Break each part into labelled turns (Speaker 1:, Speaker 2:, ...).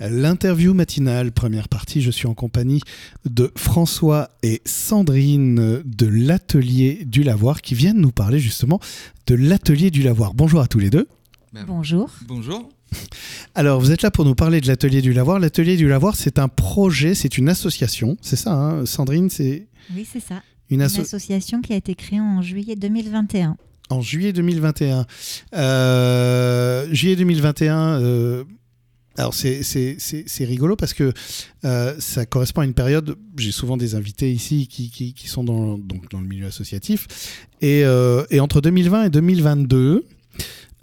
Speaker 1: L'interview matinale, première partie, je suis en compagnie de François et Sandrine de l'Atelier du Lavoir qui viennent nous parler justement de l'Atelier du Lavoir. Bonjour à tous les deux.
Speaker 2: Bonjour.
Speaker 3: Bonjour.
Speaker 1: Alors, vous êtes là pour nous parler de l'Atelier du Lavoir. L'Atelier du Lavoir, c'est un projet, c'est une association, c'est ça, hein Sandrine c'est...
Speaker 2: Oui, c'est ça. Une, association qui a été créée en juillet 2021.
Speaker 1: En juillet 2021. Euh, juillet 2021, euh, alors c'est rigolo parce que euh, ça correspond à une période, j'ai souvent des invités ici qui, qui, sont dans, donc dans le milieu associatif, et, et entre 2020 et 2022,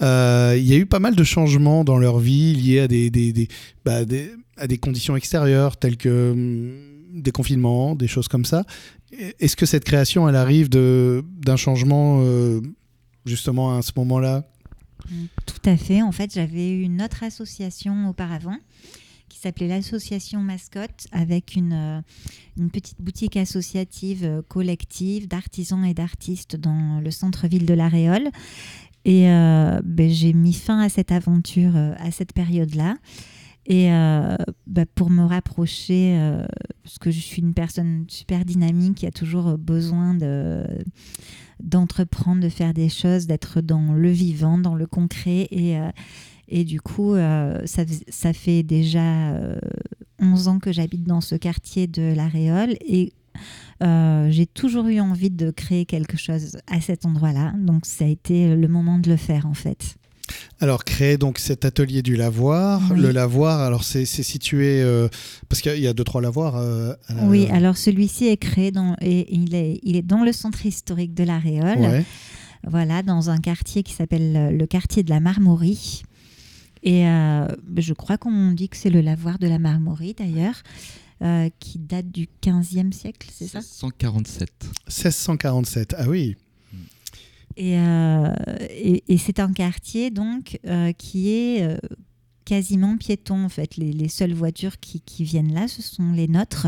Speaker 1: il y a eu pas mal de changements dans leur vie liés à des, des, des, bah, des à des conditions extérieures telles que hum, des confinements, des choses comme ça. Est-ce que cette création, elle arrive d'un changement justement à ce moment-là?
Speaker 2: Tout à fait. En fait, j'avais eu une autre association auparavant qui s'appelait l'association Mascotte avec une, euh, petite boutique associative euh, collective d'artisans et d'artistes dans le centre-ville de La Réole. Et euh, ben, j'ai mis fin à cette aventure à cette période-là. Et ben, pour me rapprocher, parce que je suis une personne super dynamique qui a toujours besoin de d'entreprendre, de faire des choses, d'être dans le vivant, dans le concret. Et, euh, du coup, euh, ça, ça, fait déjà 11 euh, ans que j'habite dans ce quartier de La Réole. Et j'ai toujours eu envie de créer quelque chose à cet endroit-là. Donc ça a été le moment de le faire en fait.
Speaker 1: Alors, créer donc cet atelier du lavoir. Le lavoir, alors c'est situé euh, parce qu'il y a deux trois lavoirs. Euh,
Speaker 2: oui, alors celui-ci est créé dans et il est il est dans le centre historique de la Réole. Voilà, dans un quartier qui s'appelle le quartier de la Marmorie. Et euh, je crois qu'on dit que c'est le lavoir de la Marmorie d'ailleurs. qui date du 15e siècle, c'est ça?
Speaker 3: 1647.
Speaker 1: 1647, ah oui.
Speaker 2: Euh, et, c'est un quartier donc euh, qui est euh, quasiment piéton en fait. Les, seules voitures qui, viennent là, ce sont les nôtres.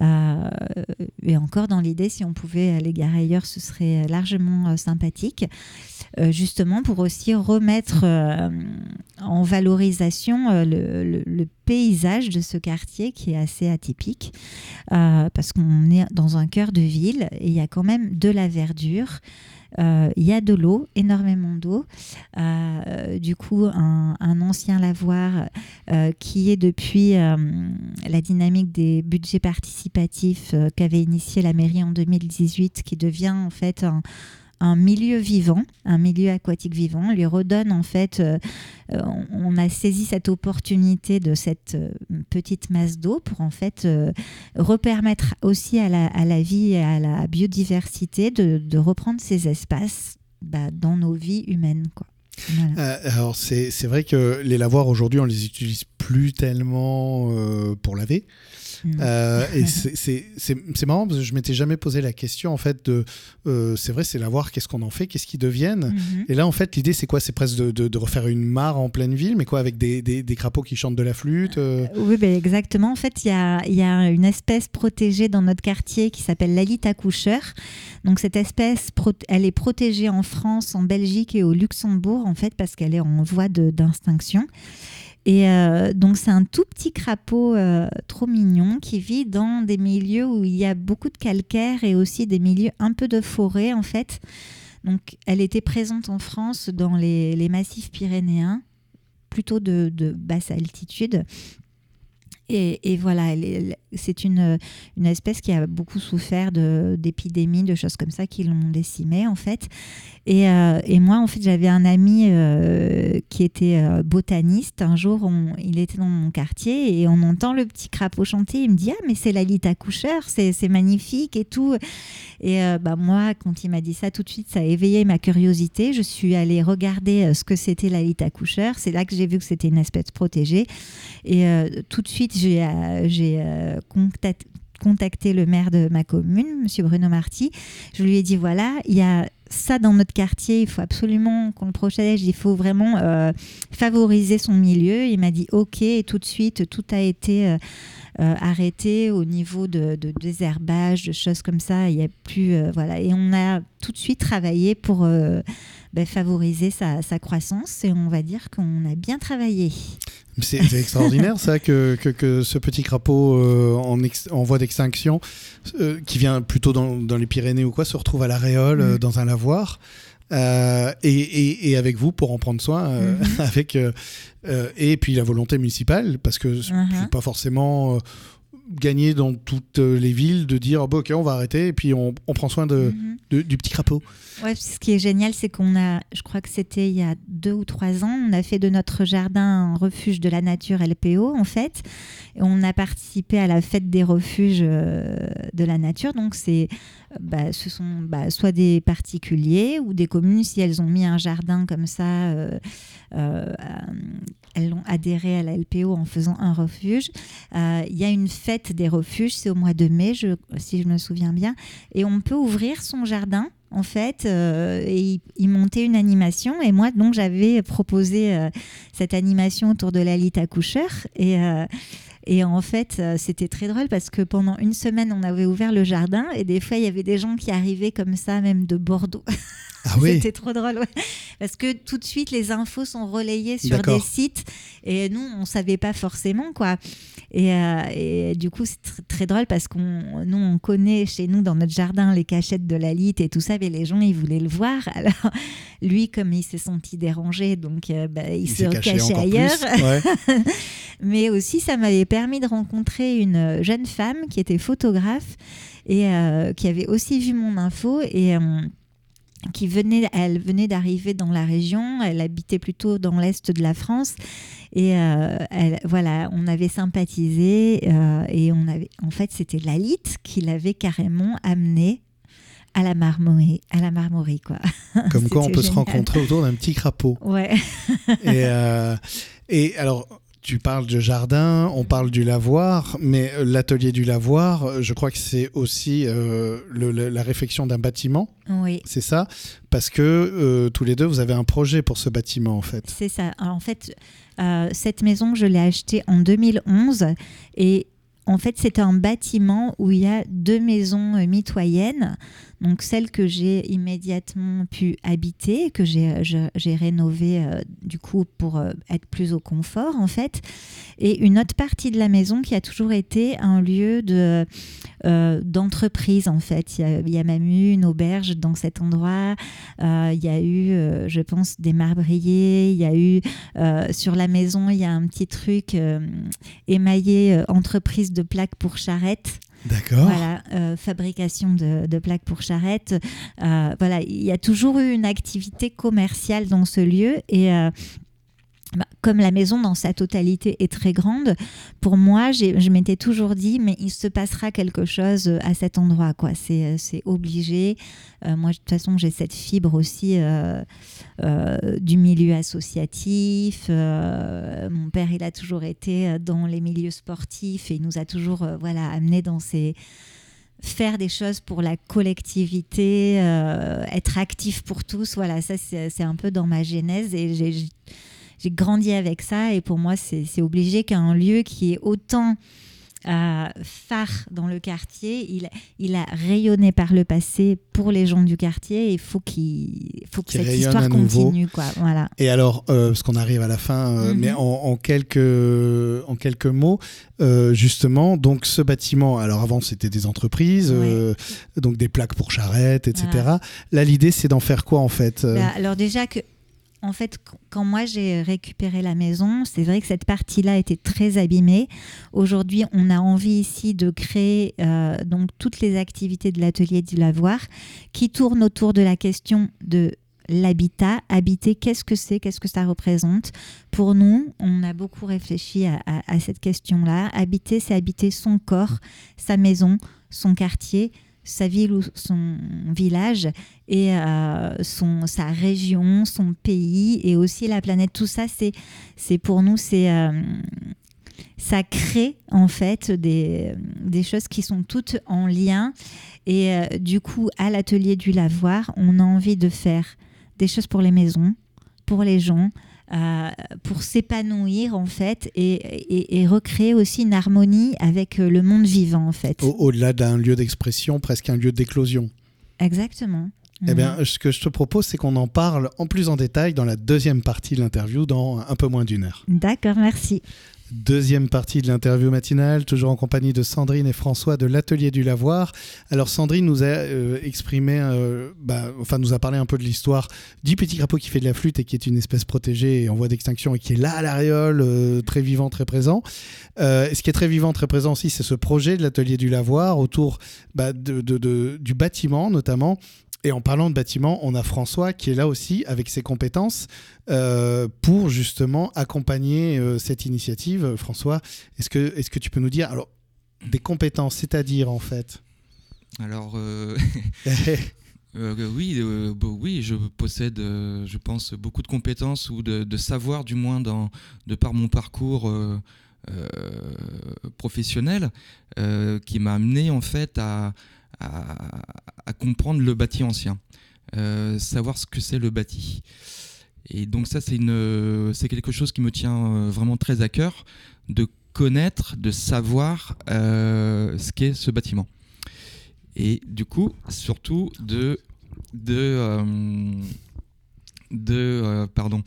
Speaker 2: Et encore dans l'idée, si on pouvait aller garer ailleurs, ce serait largement sympathique. justement pour aussi remettre en valorisation le, paysage de ce quartier qui est assez atypique parce qu'on est dans un cœur de ville et il y a quand même de la verdure. Euh, il y a de l'eau, énormément d'eau. Euh, du coup, un, ancien lavoir euh, qui est depuis la dynamique des budgets participatifs qu'avait initié la mairie en 2018, qui devient en fait un, milieu vivant, un milieu aquatique vivant. On lui redonne en fait, euh, euh, on a saisi cette opportunité de cette euh, petite masse d'eau pour en fait repermettre aussi à la, vie et à la biodiversité de, reprendre ces espaces bah, dans nos vies humaines. Quoi.
Speaker 1: alors c'est vrai que les lavoirs aujourd'hui on les utilise plus tellement pour laver. Mm. Euh, et c'est marrant parce que je m'étais jamais posé la question en fait de. Euh, c'est vrai, c'est la voir qu'est-ce qu'on en fait, qu'est-ce qu'ils deviennent. Mm-hmm. Et là, en fait, l'idée, c'est quoi? C'est presque de, de, refaire une mare en pleine ville, mais quoi, avec des, des, des crapauds qui chantent de la flûte euh?
Speaker 2: Oui, ben exactement. En fait, il y a, y a, une espèce protégée dans notre quartier qui s'appelle l'alite coucheur. Donc, cette espèce, elle est protégée en France, en Belgique et au Luxembourg, en fait, parce qu'elle est en voie d'extinction. Et euh, donc c'est un tout petit crapaud euh, trop mignon qui vit dans des milieux où il y a beaucoup de calcaire et aussi des milieux un peu de forêt en fait. Donc elle était présente en France dans les, massifs pyrénéens, plutôt de basse altitude. Et, voilà, c'est une, une, espèce qui a beaucoup souffert d'épidémies, de, choses comme ça qui l'ont décimée en fait. Et, euh, et, moi, en fait, j'avais un ami euh, qui était euh, botaniste. Un jour, il était dans mon quartier et on entend le petit crapaud chanter. Il me dit Ah, mais c'est la lita coucheur, c'est magnifique et tout. Et bah, moi, quand il m'a dit ça, tout de suite, ça a éveillé ma curiosité. Je suis allée regarder ce que c'était la lita coucheur. C'est là que j'ai vu que c'était une espèce protégée. Et tout de suite, j'ai euh, contacté, le maire de ma commune, M. Bruno Marty. Je lui ai dit voilà, il y a ça dans notre quartier, il faut absolument qu'on le protège, il faut vraiment euh, favoriser son milieu. Il m'a dit ok, et tout de suite, tout a été euh, arrêté au niveau de, de, désherbage, de choses comme ça. Il y a plus voilà, et on a tout de suite travaillé pour euh, ben, favoriser sa, sa, croissance et on va dire qu'on a bien travaillé.
Speaker 1: C'est extraordinaire ça que, que, que, ce petit crapaud euh, en, en, voie d'extinction, euh, qui vient plutôt dans, dans, les Pyrénées ou quoi, se retrouve à l'aréole mm. dans un lavoir. Euh, et, et, et, avec vous pour en prendre soin, euh, -hmm. avec euh, et puis la volonté municipale, parce que -huh. c'est pas forcément gagné dans toutes les villes de dire oh, bah, ok on va arrêter et puis on, on prend soin de, mm -hmm. de, du petit crapaud.
Speaker 2: Ouais, ce qui est génial, c'est qu'on a, je crois que c'était il y a deux ou trois ans, on a fait de notre jardin un refuge de la nature LPO en fait. Et on a participé à la fête des refuges de la nature. Donc c'est, bah, ce sont bah, soit des particuliers ou des communes si elles ont mis un jardin comme ça. Euh, euh, elles ont adhéré à la LPO en faisant un refuge. Euh, il y a une fête des refuges, c'est au mois de mai, je, si je me souviens bien, et on peut ouvrir son jardin en fait, euh, et il, il, montait une animation. Et moi, donc, j'avais proposé euh, cette animation autour de la lite accoucheur. Et, euh, et en fait, c'était très drôle parce que pendant une semaine, on avait ouvert le jardin et des fois, il y avait des gens qui arrivaient comme ça, même de Bordeaux.
Speaker 1: Ah oui.
Speaker 2: C'était trop drôle, ouais. parce que tout de suite les infos sont relayées sur des sites et nous on savait pas forcément quoi. Et, euh, et du coup c'est tr très drôle parce qu'on nous on connaît chez nous dans notre jardin les cachettes de la lite et tout ça, mais les gens ils voulaient le voir. Alors lui comme il s'est senti dérangé donc euh, bah, il, il se cachait ailleurs.
Speaker 1: Ouais.
Speaker 2: mais aussi ça m'avait permis de rencontrer une jeune femme qui était photographe et euh, qui avait aussi vu mon info et euh, qui venait, elle venait d'arriver dans la région, elle habitait plutôt dans l'est de la France et euh, elle, voilà, on avait sympathisé euh, et on avait, en fait, c'était Lalite qui l'avait carrément amené à la marmorie, à la marmorie quoi.
Speaker 1: Comme quoi, on peut génial. se rencontrer autour d'un petit crapaud.
Speaker 2: Ouais.
Speaker 1: et, euh, et alors, tu parles de jardin, on parle du lavoir, mais l'atelier du lavoir, je crois que c'est aussi euh, le, le, la réflexion d'un bâtiment.
Speaker 2: Oui.
Speaker 1: C'est ça? Parce que euh, tous les deux, vous avez un projet pour ce bâtiment, en fait.
Speaker 2: C'est ça. Alors, en fait, euh, cette maison, je l'ai achetée en 2011 et en fait, c'est un bâtiment où il y a deux maisons euh, mitoyennes. Donc, celle que j'ai immédiatement pu habiter, que j'ai rénovée euh, du coup pour euh, être plus au confort, en fait. Et une autre partie de la maison qui a toujours été un lieu de, euh, d'entreprise, en fait. Il y, a, il y, a, même eu une auberge dans cet endroit. Euh, il y a eu, euh, je pense, des marbriers. Il y a eu, sur la maison, il y a un petit truc émaillé entreprise de plaques pour charrettes.
Speaker 1: D'accord.
Speaker 2: Voilà, euh, fabrication de, de, plaques pour charrettes. Euh, voilà, il y a toujours eu une activité commerciale dans ce lieu et euh, bah, comme la maison dans sa totalité est très grande, pour moi, je m'étais toujours dit, mais il se passera quelque chose à cet endroit. quoi. C'est obligé. Euh, moi, de toute façon, j'ai cette fibre aussi euh, euh, du milieu associatif. Euh, mon père, il a toujours été dans les milieux sportifs et il nous a toujours voilà, amené dans ces faire des choses pour la collectivité, euh, être actif pour tous. Voilà, ça, c'est un peu dans ma genèse et j'ai j'ai grandi avec ça et pour moi c'est obligé qu'un lieu qui est autant euh, phare dans le quartier, il, il, a rayonné par le passé pour les gens du quartier. Il faut, qu'il faut que qu cette histoire continue. Quoi. Voilà.
Speaker 1: Et alors, euh, parce qu'on arrive à la fin, euh, mm -hmm. mais en, en, quelques, en quelques mots, euh, justement, donc ce bâtiment, alors avant c'était des entreprises, donc des plaques pour charrettes, etc. Voilà. Là, l'idée c'est d'en faire quoi en fait
Speaker 2: bah, Alors déjà que en fait, quand moi j'ai récupéré la maison, c'est vrai que cette partie-là était très abîmée. Aujourd'hui, on a envie ici de créer euh, donc toutes les activités de l'atelier du lavoir qui tournent autour de la question de l'habitat. Habiter, qu'est-ce que c'est? Qu'est-ce que ça représente? Pour nous, on a beaucoup réfléchi à cette question-là. Habiter, c'est habiter son corps, sa maison, son quartier, sa ville ou son village et euh, son, sa région, son pays et aussi la planète. Tout ça, c'est, c'est pour nous, c'est, euh, ça crée en fait des, des choses qui sont toutes en lien. Et euh, du coup, à l'atelier du lavoir, on a envie de faire des choses pour les maisons, pour les gens, euh, pour s'épanouir en fait et, et, et, recréer aussi une harmonie avec euh, le monde vivant en fait.
Speaker 1: Au-delà d'un lieu d'expression, presque un lieu d'éclosion.
Speaker 2: Exactement.
Speaker 1: Eh bien, ce que je te propose, c'est qu'on en parle en plus en détail dans la deuxième partie de l'interview dans un peu moins d'une heure.
Speaker 2: D'accord, merci.
Speaker 1: Deuxième partie de l'interview matinale, toujours en compagnie de Sandrine et François de l'Atelier du Lavoir. Alors Sandrine nous a euh, exprimé, euh, bah, enfin nous a parlé un peu de l'histoire du petit crapaud qui fait de la flûte et qui est une espèce protégée et en voie d'extinction et qui est là à l'Ariole, euh, très vivant, très présent. ce qui est très vivant, très présent aussi, c'est ce projet de l'Atelier du Lavoir autour bah, du bâtiment notamment et en parlant de bâtiment, on a François qui est là aussi avec ses compétences euh, pour justement accompagner euh, cette initiative. François, est-ce que, est que tu peux nous dire alors des compétences, c'est-à-dire en fait?
Speaker 3: Alors euh, oui, oui, je possède, je pense, beaucoup de compétences ou de, savoir du moins dans, de par mon parcours. professionnel qui m'a amené en fait à, à, comprendre le bâti ancien, euh, savoir ce que c'est le bâti. Et donc ça, c'est quelque chose qui me tient euh, vraiment très à cœur, de connaître, de savoir euh, ce qu'est ce bâtiment. Et du coup, surtout de de de pardon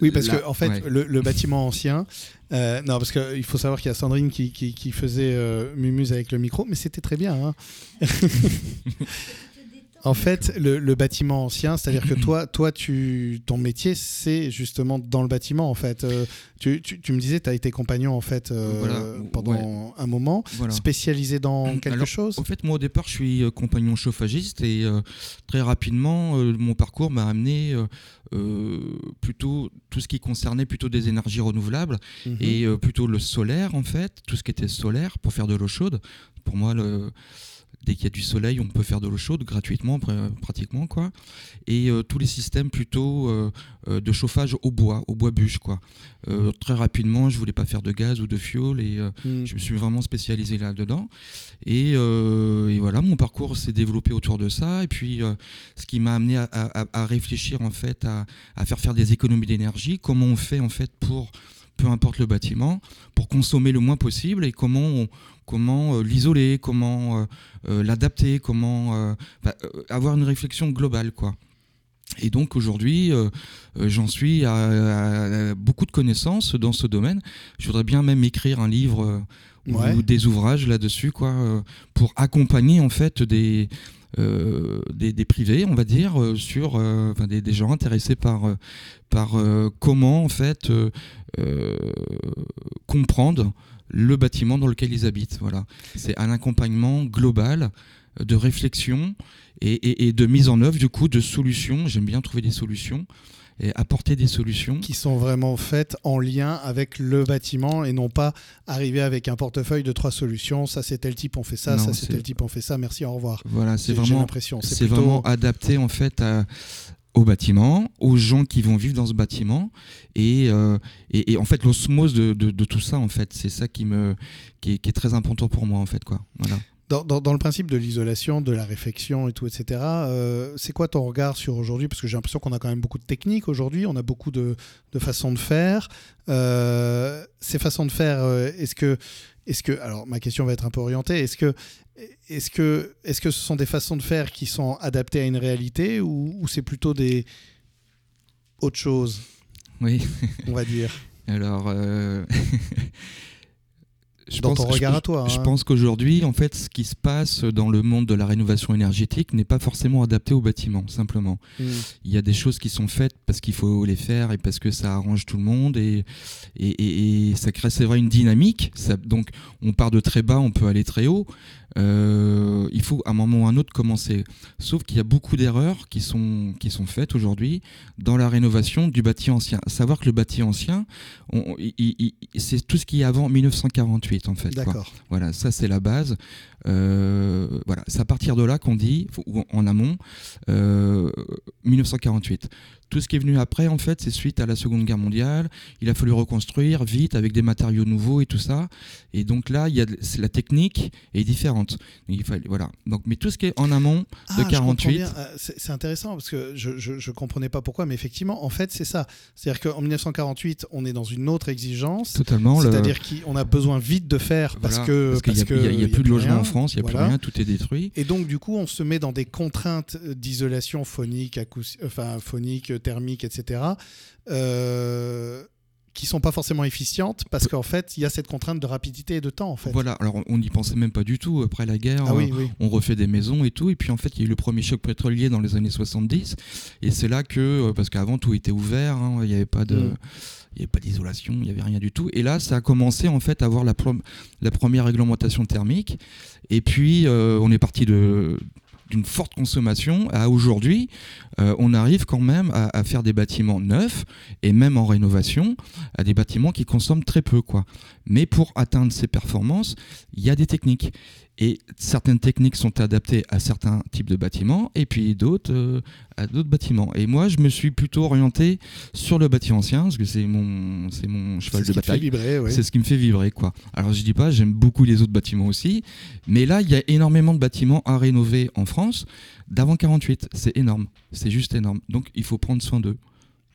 Speaker 1: oui, parce que en fait, le, bâtiment ancien. Euh, non, parce qu'il faut savoir qu'il y a Sandrine qui, qui, faisait euh, Mumuse avec le micro, mais c'était très bien. Hein. En fait, le, bâtiment ancien, c'est-à-dire que toi, toi tu, ton métier, c'est justement dans le bâtiment, en fait. Euh, tu, tu, me disais, tu as été compagnon, en fait, euh, pendant un moment, spécialisé dans quelque chose
Speaker 3: En fait, moi, au départ, je suis euh, compagnon chauffagiste et très rapidement, mon parcours m'a amené plutôt tout ce qui concernait plutôt des énergies renouvelables mhm. et plutôt le solaire, en fait, tout ce qui était solaire pour faire de l'eau chaude. Pour moi, le dès qu'il y a du soleil, on peut faire de l'eau chaude gratuitement, pratiquement quoi. Et euh, tous les systèmes plutôt euh, euh, de chauffage au bois, au bois bûche quoi. très rapidement, je voulais pas faire de gaz ou de fioul et mm. je me suis vraiment spécialisé là-dedans. Et, voilà, mon parcours s'est développé autour de ça. Et puis, ce qui m'a amené à, réfléchir en fait à, à faire faire des économies d'énergie. Comment on fait en fait pour peu importe le bâtiment, pour consommer le moins possible et comment on, comment euh, l'isoler, comment euh, euh, l'adapter, comment bah, avoir une réflexion globale, quoi. Et donc aujourd'hui, j'en suis à, beaucoup de connaissances dans ce domaine. Je voudrais bien même écrire un livre ou des ouvrages là-dessus, quoi, pour accompagner en fait des des, privés, on va dire, sur des, des, gens intéressés par par comment en fait comprendre le bâtiment dans lequel ils habitent. Voilà. C'est un accompagnement global euh, de réflexion et, de mise en œuvre du coup de solutions. J'aime bien trouver des solutions et apporter des solutions
Speaker 1: qui sont vraiment faites en lien avec le bâtiment et non pas arriver avec un portefeuille de trois solutions. Ça c'est tel type on fait ça, ça c'est tel type on fait ça. Merci, au revoir.
Speaker 3: Voilà, c'est vraiment vraiment adapté en fait à, au bâtiment, aux gens qui vont vivre dans ce bâtiment, et, euh, et, en fait l'osmose de, de, tout ça, en fait, c'est ça qui me qui est, très important pour moi, en fait, quoi. Voilà.
Speaker 1: Dans, dans, le principe de l'isolation, de la réflexion et tout, etc., euh, c'est quoi ton regard sur aujourd'hui? Parce que j'ai l'impression qu'on a quand même beaucoup de techniques aujourd'hui, on a beaucoup de, de façons de faire. Euh, ces façons de faire, est-ce que, est-ce que, alors ma question va être un peu orientée, est-ce que est-ce que, est que ce sont des façons de faire qui sont adaptées à une réalité ou, c'est plutôt des autre chose
Speaker 3: Oui.
Speaker 1: On va dire.
Speaker 3: Alors, euh,
Speaker 1: je dans pense, ton regard à toi.
Speaker 3: Je
Speaker 1: hein.
Speaker 3: pense qu'aujourd'hui, en fait, ce qui se passe dans le monde de la rénovation énergétique n'est pas forcément adapté au bâtiment, simplement. Hmm. Il y a des choses qui sont faites parce qu'il faut les faire et parce que ça arrange tout le monde et, et, et, ça crée, c'est vrai, une dynamique. Ça, donc, on part de très bas, on peut aller très haut. Euh, il faut à un moment ou à un autre commencer. Sauf qu'il y a beaucoup d'erreurs qui sont, qui sont faites aujourd'hui dans la rénovation du bâti ancien. savoir que le bâti ancien, c'est tout ce qui est avant 1948 en fait.
Speaker 1: D'accord.
Speaker 3: Voilà, ça c'est la base. Euh, voilà, c'est à partir de là qu'on dit, ou en amont, 1948. Euh, Tout ce qui est venu après, en fait, c'est suite à la Seconde Guerre mondiale. Il a fallu reconstruire vite avec des matériaux nouveaux et tout ça. Et donc là, il y a la technique est différente. Il fallait, voilà. Donc, mais tout ce qui est en amont de 48.
Speaker 1: Ah, euh, c'est intéressant parce que je, je, comprenais pas pourquoi, mais effectivement, en fait, c'est ça. C'est-à-dire qu'en 1948, on est dans une autre exigence.
Speaker 3: Totalement.
Speaker 1: C'est-à-dire qu'on a besoin vite de faire parce que
Speaker 3: parce qu'il n'y a, plus de logement en France, il n'y a plus rien, tout est détruit.
Speaker 1: Et donc, du coup, on se met dans des contraintes d'isolation phonique, enfin phonique, thermique, etc. Euh, qui sont pas forcément efficientes parce qu'en fait il y a cette contrainte de rapidité et de temps en fait.
Speaker 3: Voilà, alors on n'y pensait même pas du tout après la guerre.
Speaker 1: Ah
Speaker 3: on refait des maisons et tout et puis en fait il y a eu le premier choc pétrolier dans les années 70 et c'est là que euh, parce qu'avant tout était ouvert, hein, il n'y avait pas de mm. il avait pas d'isolation, il n'y avait rien du tout. Et là, ça a commencé en fait à avoir la, la première réglementation thermique. Et puis, euh, on est parti de, d'une forte consommation à aujourd'hui, euh, on arrive quand même à, faire des bâtiments neufs et même en rénovation, à des bâtiments qui consomment très peu. Quoi. Mais pour atteindre ces performances, il y a des techniques. Et certaines techniques sont adaptées à certains types de bâtiments et puis d'autres euh, à d'autres bâtiments. Et moi, je me suis plutôt orienté sur le bâti ancien parce que c'est mon, c'est mon cheval de bataille. C'est ce qui me fait vibrer, quoi. Alors je dis pas, j'aime beaucoup les autres bâtiments aussi, mais là, il y a énormément de bâtiments à rénover en France d'avant 48. C'est énorme, c'est juste énorme. Donc il faut prendre soin d'eux.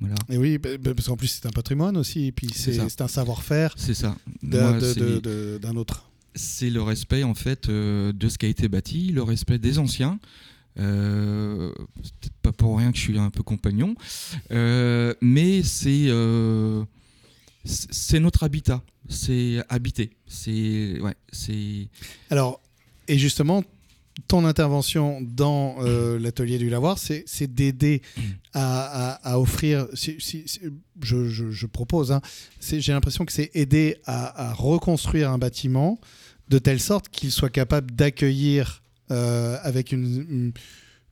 Speaker 3: Voilà.
Speaker 1: Et oui, bah, bah, parce qu'en plus c'est un patrimoine aussi, et puis c'est un savoir-faire.
Speaker 3: C'est ça.
Speaker 1: D'un autre
Speaker 3: c'est le respect en fait euh, de ce qui a été bâti, le respect des anciens. Euh, peut-être pas pour rien que je suis un peu compagnon, euh, mais c'est c'est notre habitat, c'est habiter, c'est ouais, c'est.
Speaker 1: Alors et justement, ton intervention dans l'atelier du lavoir, c'est d'aider à, offrir, je, propose, hein, j'ai l'impression que c'est aider à, reconstruire un bâtiment de telle sorte qu'il soit capable d'accueillir euh, avec une,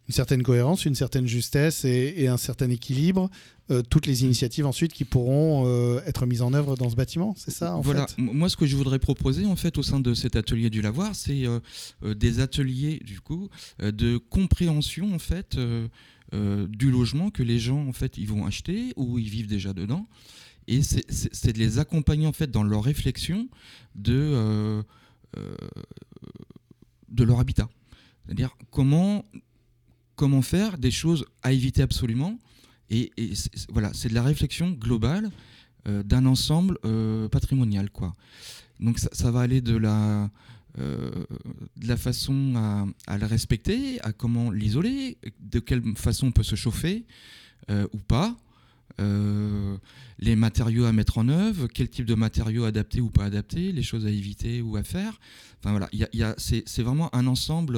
Speaker 1: certaine cohérence, une certaine justesse et, un certain équilibre euh, toutes les initiatives ensuite qui pourront euh, être mises en œuvre dans ce bâtiment, c'est ça en
Speaker 3: Voilà, moi ce que je voudrais proposer en fait au sein de cet atelier du lavoir, c'est des ateliers du coup de compréhension en fait du logement que les gens en fait ils vont acheter ou ils vivent déjà dedans. Et c'est de les accompagner en fait dans leur réflexion de euh, de leur habitat. C'est-à-dire comment, comment faire des choses à éviter absolument. Et, voilà, c'est de la réflexion globale euh, d'un ensemble euh, patrimonial. Quoi. Donc ça, va aller de la, la façon à, le respecter, à comment l'isoler, de quelle façon on peut se chauffer ou pas, euh, les matériaux à mettre en œuvre, quel type de matériaux adaptés ou pas adaptés, les choses à éviter ou à faire. Enfin voilà, y y a, c'est vraiment un ensemble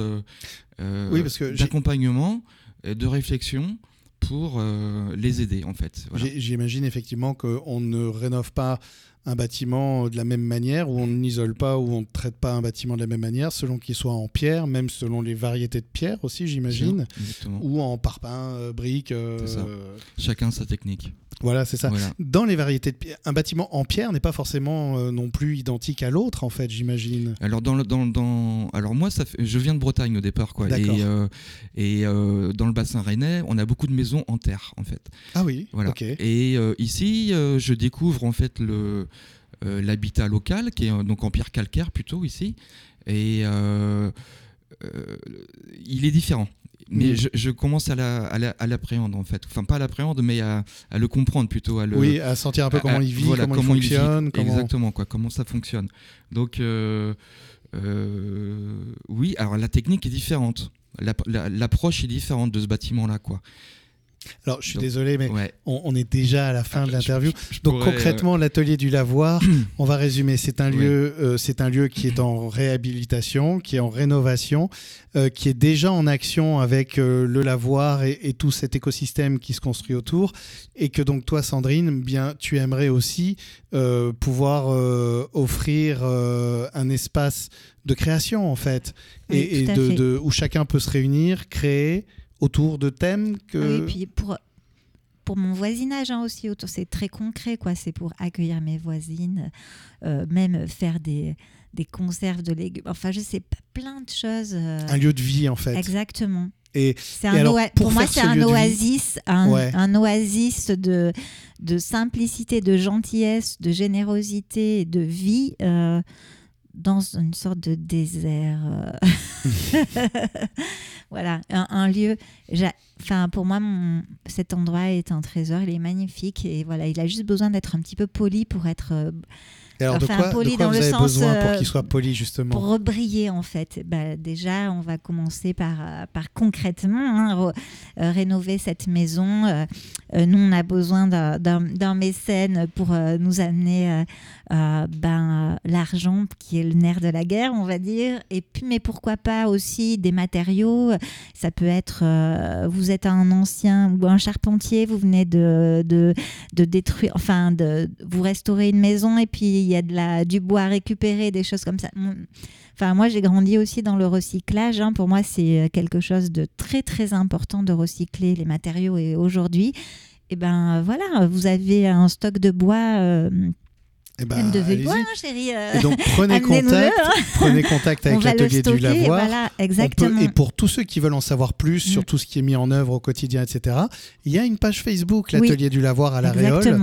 Speaker 3: euh, oui, d'accompagnement, de réflexion pour euh, les aider en fait.
Speaker 1: J'imagine effectivement qu'on ne rénove pas un bâtiment de la même manière, ou on n'isole pas, ou on ne traite pas un bâtiment de la même manière, selon qu'il soit en pierre, même selon les variétés de pierre aussi, j'imagine, ou en parpaing, briques.
Speaker 3: Chacun sa technique.
Speaker 1: Voilà, c'est ça. Dans les variétés de pierre, un bâtiment en pierre n'est pas forcément euh, non plus identique à l'autre, en fait, j'imagine.
Speaker 3: Alors, dans, dans, dans, alors moi, ça je viens de Bretagne au départ, quoi. Et, euh, et euh, dans le bassin rennais, on a beaucoup de maisons en terre, en fait.
Speaker 1: Ah oui.
Speaker 3: Voilà. Et ici, je découvre en fait le l'habitat local, qui est donc en pierre calcaire plutôt ici, et il est différent mais mm. je, commence à l'appréhender en fait. Enfin, pas à l'appréhender, mais à, le comprendre plutôt. À le,
Speaker 1: oui, à sentir un peu comment il vit, comment, il fonctionne.
Speaker 3: Exactement, quoi, comment ça fonctionne. Donc, euh, euh, oui, alors la technique est différente. L'approche est différente de ce bâtiment-là, quoi.
Speaker 1: Alors, je suis désolé, mais on, est déjà à la fin de l'interview. Donc, concrètement, l'atelier du lavoir, on va résumer. C'est un lieu, euh, c'est un lieu qui est en réhabilitation, qui est en rénovation, euh, qui est déjà en action avec euh, le lavoir et, tout cet écosystème qui se construit autour, et que donc toi, Sandrine, bien, tu aimerais aussi pouvoir offrir un espace de création en fait, et, de, où chacun peut se réunir, créer autour de thèmes que...
Speaker 2: Oui, puis pour, pour mon voisinage hein, aussi, autour, c'est très concret, quoi. C'est pour accueillir mes voisines, euh, même faire des, des conserves de légumes. Enfin, je sais pas, plein de choses. Euh.
Speaker 1: Un lieu de vie, en fait.
Speaker 2: Exactement.
Speaker 1: Et,
Speaker 2: c'est un pour, moi, c'est un oasis, un, oasis de, de simplicité, de gentillesse, de générosité, de vie. Euh, dans une sorte de désert. Euh. voilà, un, lieu. Enfin, pour moi, cet endroit est un trésor. Il est magnifique et voilà, il a juste besoin d'être un petit peu poli pour être euh,
Speaker 1: alors, de quoi, poli dans vous le avez sens, besoin pour qu'il euh, soit poli, justement
Speaker 2: Pour briller, en fait? Bah, déjà, on va commencer par, euh, par concrètement hein, euh, rénover cette maison. nous, on a besoin d'un mécène pour nous amener ben, l'argent, qui est le nerf de la guerre, on va dire. Et puis, mais pourquoi pas aussi des matériaux Ça peut être, vous êtes un ancien ou un charpentier, vous venez de, de, détruire, enfin, de, vous restaurer une maison et puis il y a de la, du bois récupéré, des choses comme ça. Enfin, moi, j'ai grandi aussi dans le recyclage. Hein. Pour moi, c'est euh, quelque chose de très, très important de recycler les matériaux. Et aujourd'hui, eh ben voilà, vous avez un stock de bois. Euh,
Speaker 1: eh ben,
Speaker 2: chérie.
Speaker 1: Euh, et donc prenez contact, hein. prenez contact avec l'atelier du lavoir.
Speaker 2: Voilà, exactement.
Speaker 1: et pour tous ceux qui veulent en savoir plus sur mm. tout ce qui est mis en œuvre au quotidien, etc., il y a une page Facebook, l'atelier du lavoir à la Réole.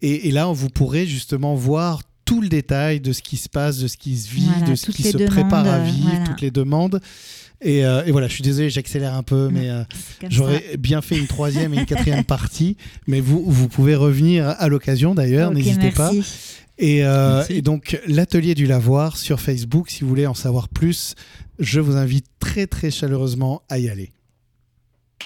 Speaker 1: Et, et, là, vous pourrez justement voir tout le détail de ce qui se passe, de ce qui se vit, de ce qui se prépare à vivre, toutes les demandes. Euh, et, voilà, je suis désolé, j'accélère un peu, mais euh, j'aurais bien fait une troisième et une quatrième partie. Mais vous, vous pouvez revenir à l'occasion d'ailleurs, n'hésitez pas. Et, euh, et, donc, l'atelier du lavoir sur Facebook, si vous voulez en savoir plus, je vous invite très très chaleureusement à y aller.